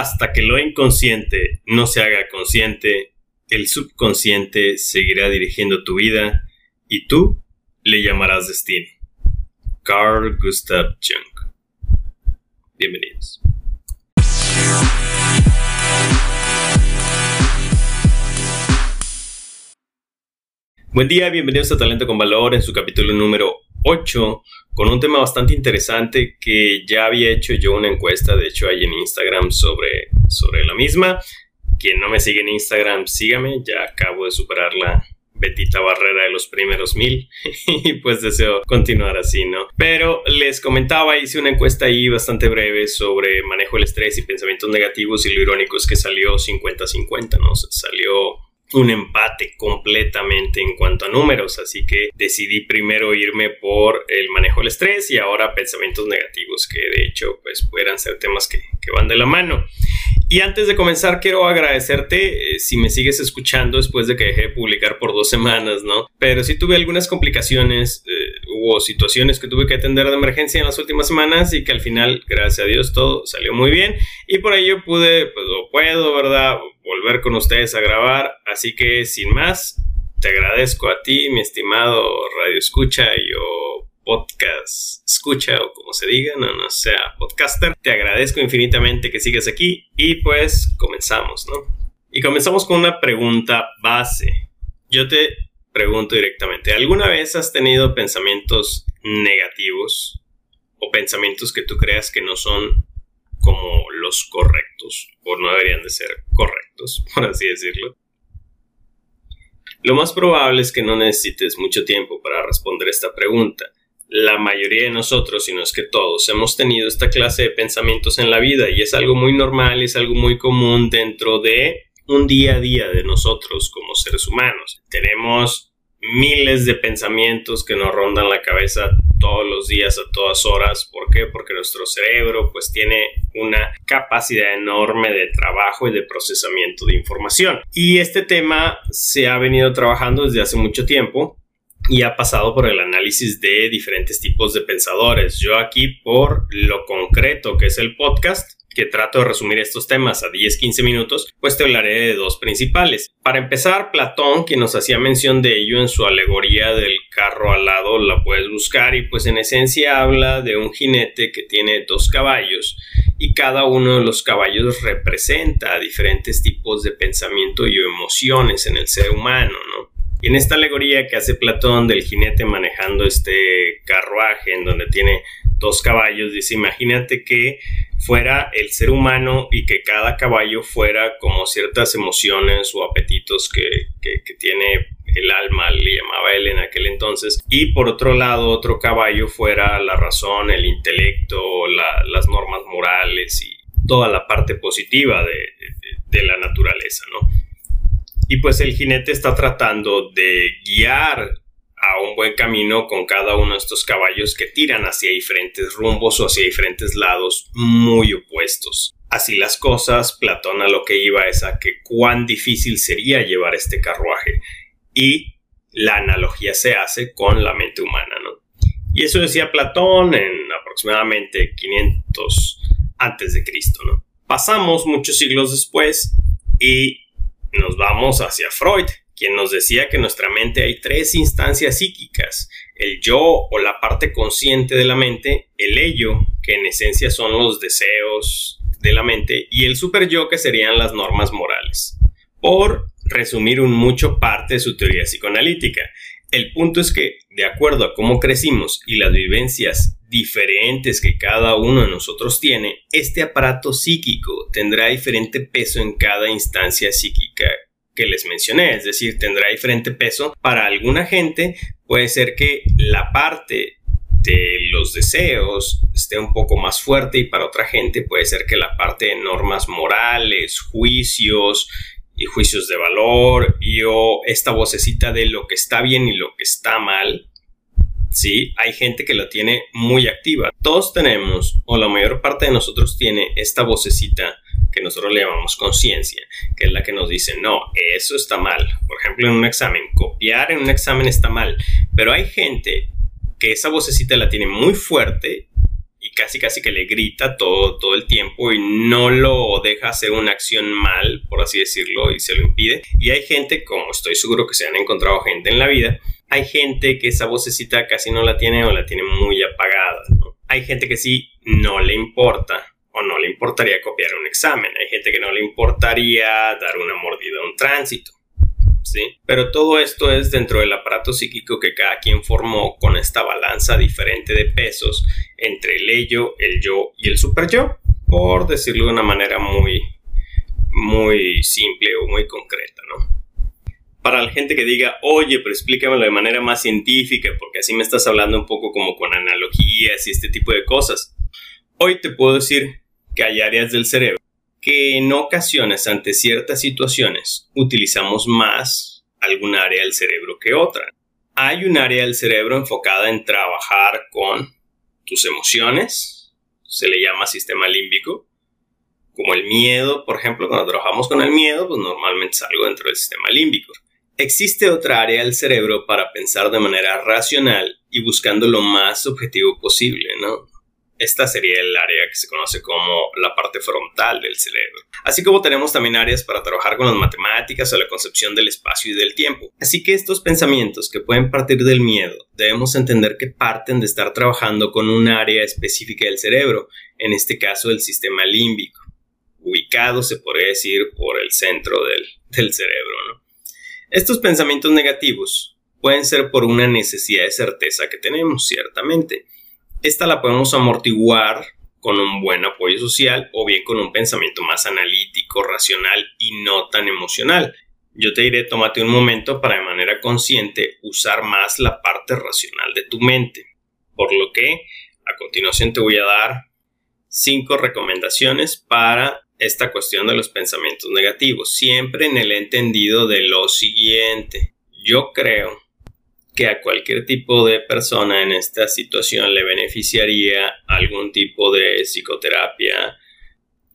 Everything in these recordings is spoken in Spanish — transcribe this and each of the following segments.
Hasta que lo inconsciente no se haga consciente, el subconsciente seguirá dirigiendo tu vida y tú le llamarás destino. Carl Gustav Jung. Bienvenidos. Buen día, bienvenidos a Talento con Valor en su capítulo número 8 con un tema bastante interesante que ya había hecho yo una encuesta, de hecho ahí en Instagram sobre, sobre la misma. Quien no me sigue en Instagram, sígame, ya acabo de superar la betita barrera de los primeros mil y pues deseo continuar así, ¿no? Pero les comentaba, hice una encuesta ahí bastante breve sobre manejo del estrés y pensamientos negativos y lo irónico es que salió 50-50, ¿no? Salió un empate completamente en cuanto a números, así que decidí primero irme por el manejo del estrés y ahora pensamientos negativos, que de hecho pues puedan ser temas que, que van de la mano. Y antes de comenzar, quiero agradecerte eh, si me sigues escuchando después de que dejé de publicar por dos semanas, ¿no? Pero sí tuve algunas complicaciones, eh, hubo situaciones que tuve que atender de emergencia en las últimas semanas y que al final, gracias a Dios, todo salió muy bien. Y por ello pude, pues lo puedo, ¿verdad? Volver con ustedes a grabar. Así que sin más, te agradezco a ti, mi estimado Radio Escucha y yo podcast escucha o como se diga, no, no sea podcaster. Te agradezco infinitamente que sigas aquí y pues comenzamos, ¿no? Y comenzamos con una pregunta base. Yo te pregunto directamente, ¿alguna vez has tenido pensamientos negativos o pensamientos que tú creas que no son como correctos o no deberían de ser correctos, por así decirlo? Lo más probable es que no necesites mucho tiempo para responder esta pregunta la mayoría de nosotros, si no es que todos, hemos tenido esta clase de pensamientos en la vida y es algo muy normal, es algo muy común dentro de un día a día de nosotros como seres humanos. Tenemos miles de pensamientos que nos rondan la cabeza todos los días a todas horas. ¿Por qué? Porque nuestro cerebro pues tiene una capacidad enorme de trabajo y de procesamiento de información. Y este tema se ha venido trabajando desde hace mucho tiempo y ha pasado por el análisis de diferentes tipos de pensadores. Yo aquí por lo concreto que es el podcast, que trato de resumir estos temas a 10-15 minutos, pues te hablaré de dos principales. Para empezar, Platón, quien nos hacía mención de ello en su alegoría del carro alado, la puedes buscar y pues en esencia habla de un jinete que tiene dos caballos y cada uno de los caballos representa diferentes tipos de pensamiento y emociones en el ser humano, ¿no? En esta alegoría que hace Platón del jinete manejando este carruaje en donde tiene dos caballos, dice, imagínate que fuera el ser humano y que cada caballo fuera como ciertas emociones o apetitos que, tiene el alma, le llamaba él en aquel entonces, y por otro lado otro caballo fuera la razón, el intelecto, las normas morales y toda la parte positiva de, de la naturaleza, ¿no? Y pues el jinete está tratando de guiar a un buen camino con cada uno de estos caballos que tiran hacia diferentes rumbos o hacia diferentes lados muy opuestos. Así las cosas, Platón a lo que iba es a que cuán difícil sería llevar este carruaje. Y la analogía se hace con la mente humana, ¿no? Y eso decía Platón en aproximadamente 500 antes de Cristo, ¿no? Pasamos muchos siglos después y nos vamos hacia Freud, quien nos decía que en nuestra mente hay tres instancias psíquicas, el yo o la parte consciente de la mente, el ello, que en esencia son los deseos de la mente, y el super yo, que serían las normas morales. Por resumir un mucho parte de su teoría psicoanalítica, el punto es que, de acuerdo a cómo crecimos y las vivencias diferentes que cada uno de nosotros tiene, este aparato psíquico tendrá diferente peso en cada instancia psíquica que les mencioné, es decir, tendrá diferente peso. Para alguna gente puede ser que la parte de los deseos esté un poco más fuerte y para otra gente puede ser que la parte de normas morales, juicios y juicios de valor y o esta vocecita de lo que está bien y lo que está mal ¿sí? Hay gente que la tiene muy activa. Todos tenemos, o la mayor parte de nosotros tiene esta vocecita que nosotros le llamamos conciencia, que es la que nos dice, no, eso está mal. Por ejemplo, en un examen, copiar en un examen está mal. Pero hay gente que esa vocecita la tiene muy fuerte casi casi que le grita todo, todo el tiempo y no lo deja hacer una acción mal, por así decirlo, y se lo impide. Y hay gente, como estoy seguro que se han encontrado gente en la vida, hay gente que esa vocecita casi no la tiene o la tiene muy apagada. Hay gente que sí no le importa o no le importaría copiar un examen. Hay gente que no le importaría dar una mordida a un tránsito. Pero todo esto es dentro del aparato psíquico que cada quien formó con esta balanza diferente de pesos entre el ello, el yo y el super yo, por decirlo de una manera muy, muy simple o muy concreta, ¿no? Para la gente que diga, oye, pero explícamelo de manera más científica, porque así me estás hablando un poco como con analogías y este tipo de cosas. Hoy te puedo decir que hay áreas del cerebro que en ocasiones ante ciertas situaciones utilizamos más algún área del cerebro que otra. Hay un área del cerebro enfocada en trabajar con tus emociones, se le llama sistema límbico, como el miedo, por ejemplo, cuando trabajamos con el miedo, pues normalmente es algo dentro del sistema límbico. Existe otra área del cerebro para pensar de manera racional y buscando lo más objetivo posible, ¿no? Esta sería el área que se conoce como la parte frontal del cerebro. Así como tenemos también áreas para trabajar con las matemáticas o la concepción del espacio y del tiempo. Así que estos pensamientos que pueden partir del miedo, debemos entender que parten de estar trabajando con un área específica del cerebro, en este caso el sistema límbico, ubicado, se podría decir, por el centro del, del cerebro. Estos pensamientos negativos pueden ser por una necesidad de certeza que tenemos, ciertamente esta la podemos amortiguar con un buen apoyo social o bien con un pensamiento más analítico, racional y no tan emocional. Yo te diré, tómate un momento para de manera consciente usar más la parte racional de tu mente. Por lo que a continuación te voy a dar cinco recomendaciones para esta cuestión de los pensamientos negativos, siempre en el entendido de lo siguiente. Yo creo que a cualquier tipo de persona en esta situación le beneficiaría algún tipo de psicoterapia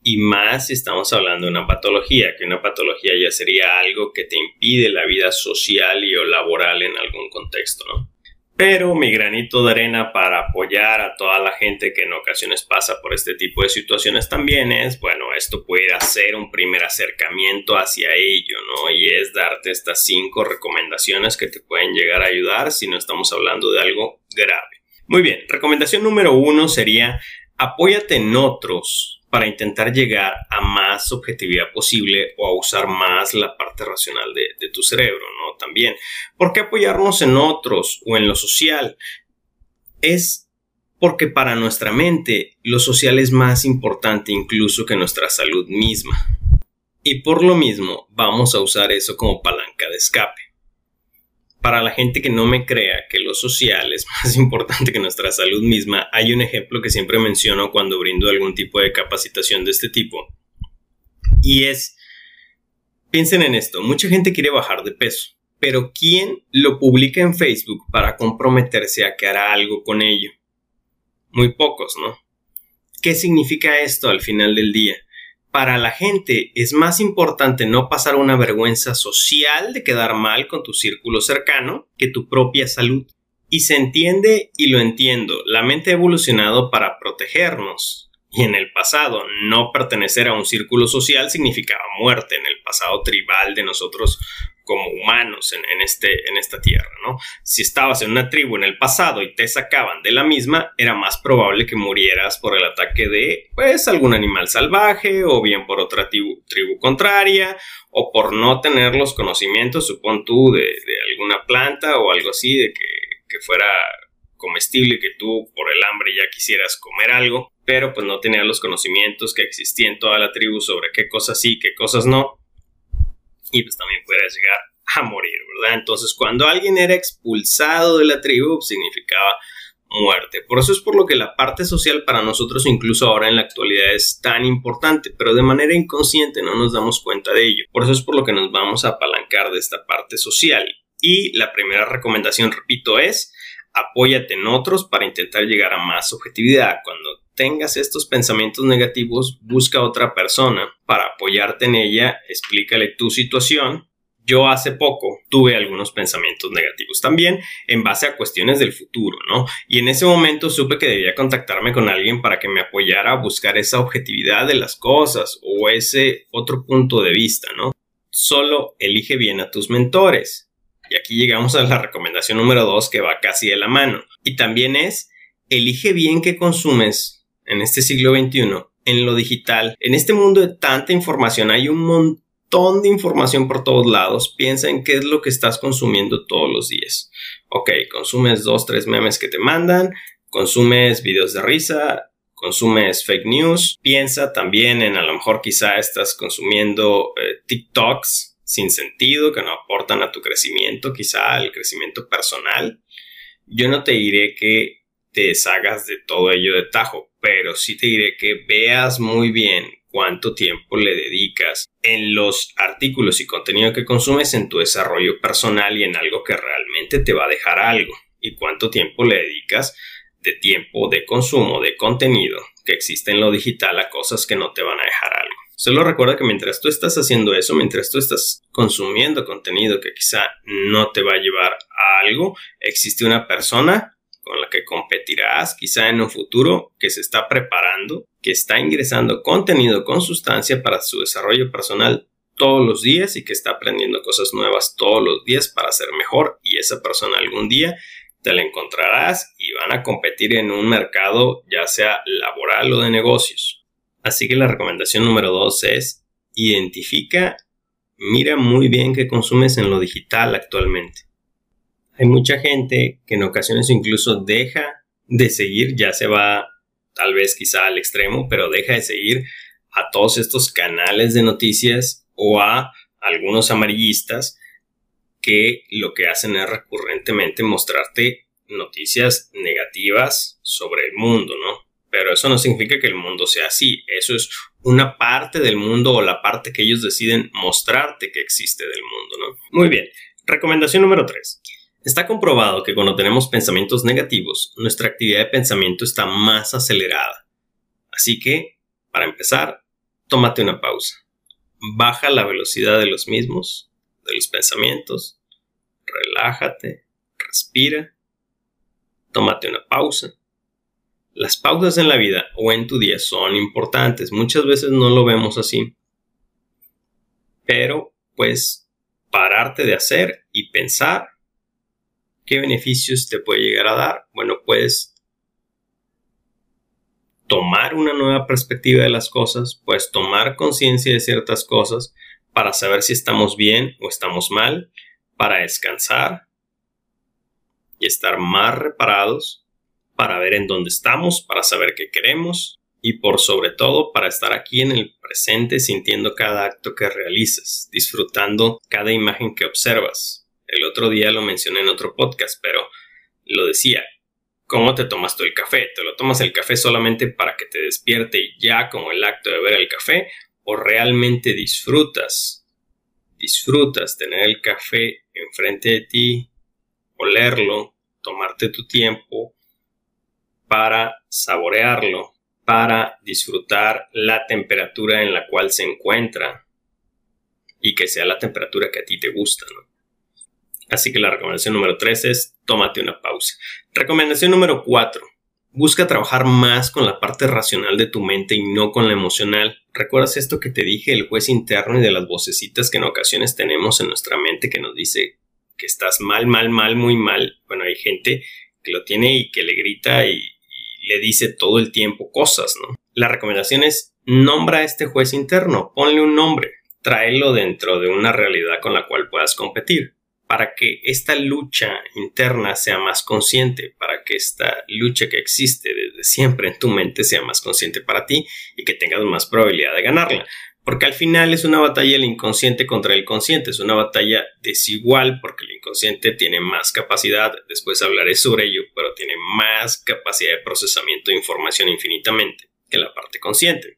y más si estamos hablando de una patología, que una patología ya sería algo que te impide la vida social y o laboral en algún contexto, ¿no? Pero mi granito de arena para apoyar a toda la gente que en ocasiones pasa por este tipo de situaciones también es, bueno, esto puede ser un primer acercamiento hacia ello, ¿no? Y es darte estas cinco recomendaciones que te pueden llegar a ayudar si no estamos hablando de algo grave. Muy bien, recomendación número uno sería apóyate en otros para intentar llegar a más objetividad posible o a usar más la parte racional de, tu cerebro, También. ¿Por qué apoyarnos en otros o en lo social? Es porque para nuestra mente lo social es más importante incluso que nuestra salud misma. Y por lo mismo vamos a usar eso como palanca de escape para la gente que no me crea que lo social es más importante que nuestra salud misma, hay un ejemplo que siempre menciono cuando brindo algún tipo de capacitación de este tipo. Y es, piensen en esto, mucha gente quiere bajar de peso, pero ¿quién lo publica en Facebook para comprometerse a que hará algo con ello? Muy pocos, ¿no? ¿Qué significa esto al final del día? para la gente es más importante no pasar una vergüenza social de quedar mal con tu círculo cercano que tu propia salud. Y se entiende y lo entiendo, la mente ha evolucionado para protegernos. Y en el pasado, no pertenecer a un círculo social significaba muerte. En el pasado tribal de nosotros como humanos en, este, en esta tierra, ¿no? Si estabas en una tribu en el pasado y te sacaban de la misma, era más probable que murieras por el ataque de, pues, algún animal salvaje o bien por otra tribu, contraria o por no tener los conocimientos, supón tú, de, alguna planta o algo así, de que, que fuera comestible, que tú por el hambre ya quisieras comer algo, pero pues no tenías los conocimientos que existían en toda la tribu sobre qué cosas sí, qué cosas no y pues también puedes llegar a morir, ¿verdad? Entonces cuando alguien era expulsado de la tribu significaba muerte. Por eso es por lo que la parte social para nosotros incluso ahora en la actualidad es tan importante, pero de manera inconsciente no nos damos cuenta de ello. Por eso es por lo que nos vamos a apalancar de esta parte social. Y la primera recomendación, repito, es apóyate en otros para intentar llegar a más objetividad. Cuando tengas estos pensamientos negativos, busca a otra persona para apoyarte en ella, explícale tu situación, yo hace poco tuve algunos pensamientos negativos también en base a cuestiones del futuro, ¿no? Y en ese momento supe que debía contactarme con alguien para que me apoyara a buscar esa objetividad de las cosas o ese otro punto de vista, ¿no? Solo elige bien a tus mentores. Y aquí llegamos a la recomendación número dos que va casi de la mano. Y también es, elige bien qué consumes en este siglo XXI, en lo digital. En este mundo de tanta información hay un montón de información por todos lados. Piensa en qué es lo que estás consumiendo todos los días. Ok, consumes dos, tres memes que te mandan, consumes videos de risa, consumes fake news. Piensa también en a lo mejor quizá estás consumiendo eh, TikToks sin sentido que no aportan a tu crecimiento, quizá al crecimiento personal. Yo no te diré que te deshagas de todo ello de tajo, pero sí te diré que veas muy bien cuánto tiempo le dedicas en los artículos y contenido que consumes en tu desarrollo personal y en algo que realmente te va a dejar algo y cuánto tiempo le dedicas de tiempo de consumo de contenido que existe en lo digital a cosas que no te van a dejar algo. Solo recuerda que mientras tú estás haciendo eso, mientras tú estás consumiendo contenido que quizá no te va a llevar a algo, existe una persona con la que competirás quizá en un futuro que se está preparando, que está ingresando contenido con sustancia para su desarrollo personal todos los días y que está aprendiendo cosas nuevas todos los días para ser mejor y esa persona algún día te la encontrarás y van a competir en un mercado ya sea laboral o de negocios. Así que la recomendación número dos es identifica, mira muy bien qué consumes en lo digital actualmente. Hay mucha gente que en ocasiones incluso deja de seguir, ya se va tal vez quizá al extremo, pero deja de seguir a todos estos canales de noticias o a algunos amarillistas que lo que hacen es recurrentemente mostrarte noticias negativas sobre el mundo, ¿no? Pero eso no significa que el mundo sea así, eso es una parte del mundo o la parte que ellos deciden mostrarte que existe del mundo, ¿no? Muy bien, recomendación número 3. Está comprobado que cuando tenemos pensamientos negativos, nuestra actividad de pensamiento está más acelerada. Así que, para empezar, tómate una pausa. Baja la velocidad de los mismos, de los pensamientos. Relájate, respira. Tómate una pausa. Las pausas en la vida o en tu día son importantes. Muchas veces no lo vemos así. Pero, pues, pararte de hacer y pensar ¿Qué beneficios te puede llegar a dar? Bueno, puedes tomar una nueva perspectiva de las cosas, puedes tomar conciencia de ciertas cosas para saber si estamos bien o estamos mal, para descansar y estar más reparados, para ver en dónde estamos, para saber qué queremos y por sobre todo para estar aquí en el presente sintiendo cada acto que realizas, disfrutando cada imagen que observas, el otro día lo mencioné en otro podcast, pero lo decía. ¿Cómo te tomas tú el café? ¿Te lo tomas el café solamente para que te despierte ya como el acto de ver el café? ¿O realmente disfrutas? Disfrutas tener el café enfrente de ti, olerlo, tomarte tu tiempo para saborearlo, para disfrutar la temperatura en la cual se encuentra y que sea la temperatura que a ti te gusta, ¿no? Así que la recomendación número 3 es tómate una pausa. Recomendación número 4. Busca trabajar más con la parte racional de tu mente y no con la emocional. ¿Recuerdas esto que te dije, el juez interno y de las vocecitas que en ocasiones tenemos en nuestra mente que nos dice que estás mal, mal, mal, muy mal? Bueno, hay gente que lo tiene y que le grita y, y le dice todo el tiempo cosas, ¿no? La recomendación es nombra a este juez interno, ponle un nombre, tráelo dentro de una realidad con la cual puedas competir para que esta lucha interna sea más consciente, para que esta lucha que existe desde siempre en tu mente sea más consciente para ti y que tengas más probabilidad de ganarla. Porque al final es una batalla del inconsciente contra el consciente, es una batalla desigual porque el inconsciente tiene más capacidad, después hablaré sobre ello, pero tiene más capacidad de procesamiento de información infinitamente que la parte consciente.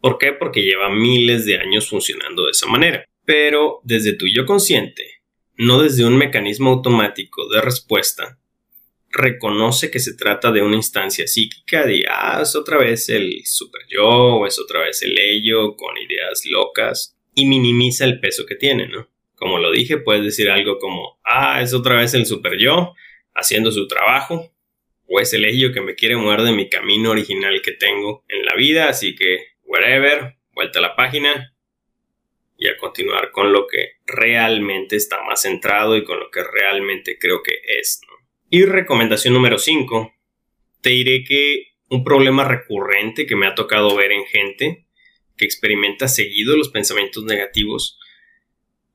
¿Por qué? Porque lleva miles de años funcionando de esa manera pero desde tu yo consciente, no desde un mecanismo automático de respuesta, reconoce que se trata de una instancia psíquica de, ah, es otra vez el super yo, o es otra vez el ello con ideas locas, y minimiza el peso que tiene, ¿no? Como lo dije, puedes decir algo como, ah, es otra vez el super yo haciendo su trabajo, o es el ello que me quiere mover de mi camino original que tengo en la vida, así que, whatever, vuelta a la página y a continuar con lo que realmente está más centrado y con lo que realmente creo que es. Y recomendación número 5, te diré que un problema recurrente que me ha tocado ver en gente que experimenta seguido los pensamientos negativos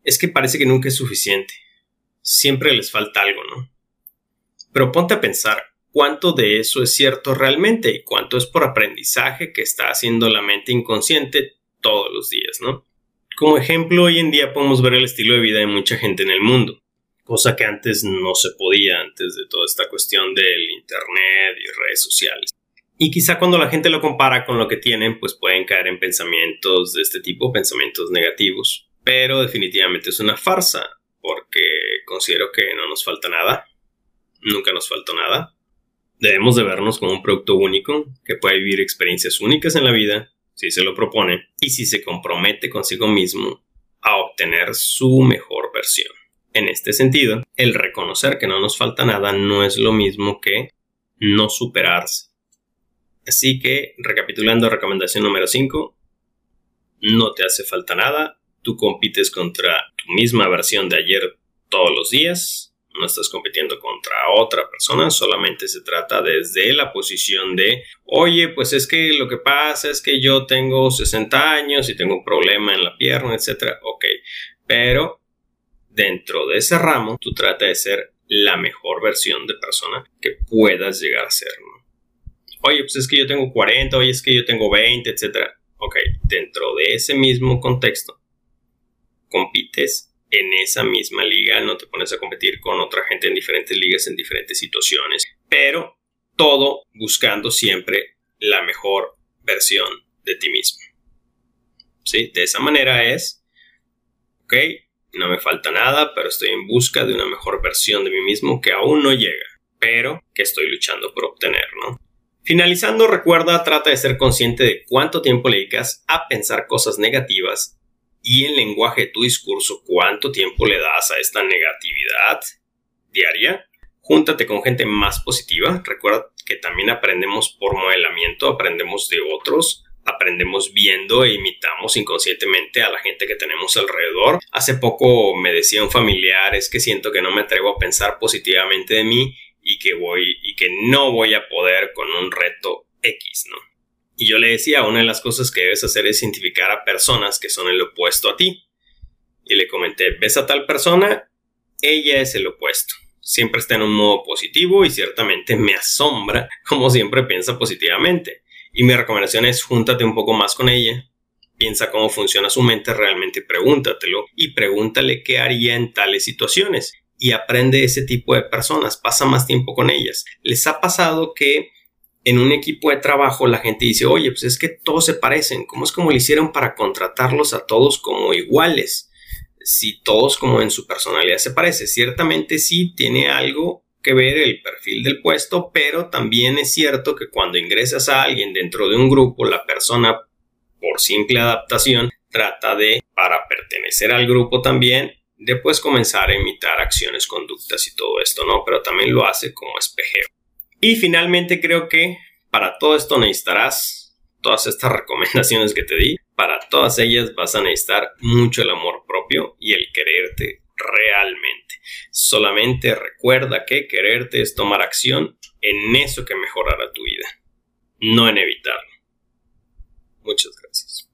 es que parece que nunca es suficiente. Siempre les falta algo, ¿no? Pero ponte a pensar cuánto de eso es cierto realmente y cuánto es por aprendizaje que está haciendo la mente inconsciente todos los días, ¿no? Como ejemplo, hoy en día podemos ver el estilo de vida de mucha gente en el mundo, cosa que antes no se podía antes de toda esta cuestión del Internet y redes sociales. Y quizá cuando la gente lo compara con lo que tienen, pues pueden caer en pensamientos de este tipo, pensamientos negativos. Pero definitivamente es una farsa, porque considero que no nos falta nada. Nunca nos faltó nada. Debemos de vernos como un producto único que puede vivir experiencias únicas en la vida, si se lo propone, y si se compromete consigo mismo a obtener su mejor versión. En este sentido, el reconocer que no nos falta nada no es lo mismo que no superarse Así que, recapitulando recomendación número 5, no te hace falta nada, tú compites contra tu misma versión de ayer todos los días, no estás compitiendo contra otra persona, solamente se trata desde la posición de, oye, pues es que lo que pasa es que yo tengo 60 años y tengo un problema en la pierna, etc. Ok, pero dentro de ese ramo, tú trata de ser la mejor versión de persona que puedas llegar a ser oye, pues es que yo tengo 40, oye, es que yo tengo 20, etc. Ok, dentro de ese mismo contexto, compites en esa misma liga, no te pones a competir con otra gente en diferentes ligas, en diferentes situaciones, pero todo buscando siempre la mejor versión de ti mismo. ¿Sí? De esa manera es, ok, no me falta nada, pero estoy en busca de una mejor versión de mí mismo que aún no llega, pero que estoy luchando por obtener, ¿no? Finalizando, recuerda, trata de ser consciente de cuánto tiempo le dedicas a pensar cosas negativas y en lenguaje de tu discurso cuánto tiempo le das a esta negatividad diaria. Júntate con gente más positiva. Recuerda que también aprendemos por modelamiento, aprendemos de otros, aprendemos viendo e imitamos inconscientemente a la gente que tenemos alrededor. Hace poco me decía un familiar, es que siento que no me atrevo a pensar positivamente de mí y que voy y que no voy a poder con un reto X, ¿no? Y yo le decía, una de las cosas que debes hacer es identificar a personas que son el opuesto a ti. Y le comenté, ¿ves a tal persona? Ella es el opuesto. Siempre está en un modo positivo y ciertamente me asombra como siempre piensa positivamente. Y mi recomendación es júntate un poco más con ella, piensa cómo funciona su mente realmente, pregúntatelo y pregúntale qué haría en tales situaciones y aprende ese tipo de personas, pasa más tiempo con ellas. Les ha pasado que en un equipo de trabajo la gente dice, oye, pues es que todos se parecen, ¿cómo es como lo hicieron para contratarlos a todos como iguales? Si todos como en su personalidad se parece, ciertamente sí tiene algo que ver el perfil del puesto, pero también es cierto que cuando ingresas a alguien dentro de un grupo, la persona, por simple adaptación, trata de, para pertenecer al grupo también, después comenzar a imitar acciones, conductas y todo esto, ¿no? Pero también lo hace como espejeo. Y finalmente creo que para todo esto necesitarás todas estas recomendaciones que te di. Para todas ellas vas a necesitar mucho el amor propio y el quererte realmente. Solamente recuerda que quererte es tomar acción en eso que mejorará tu vida, no en evitarlo. Muchas gracias.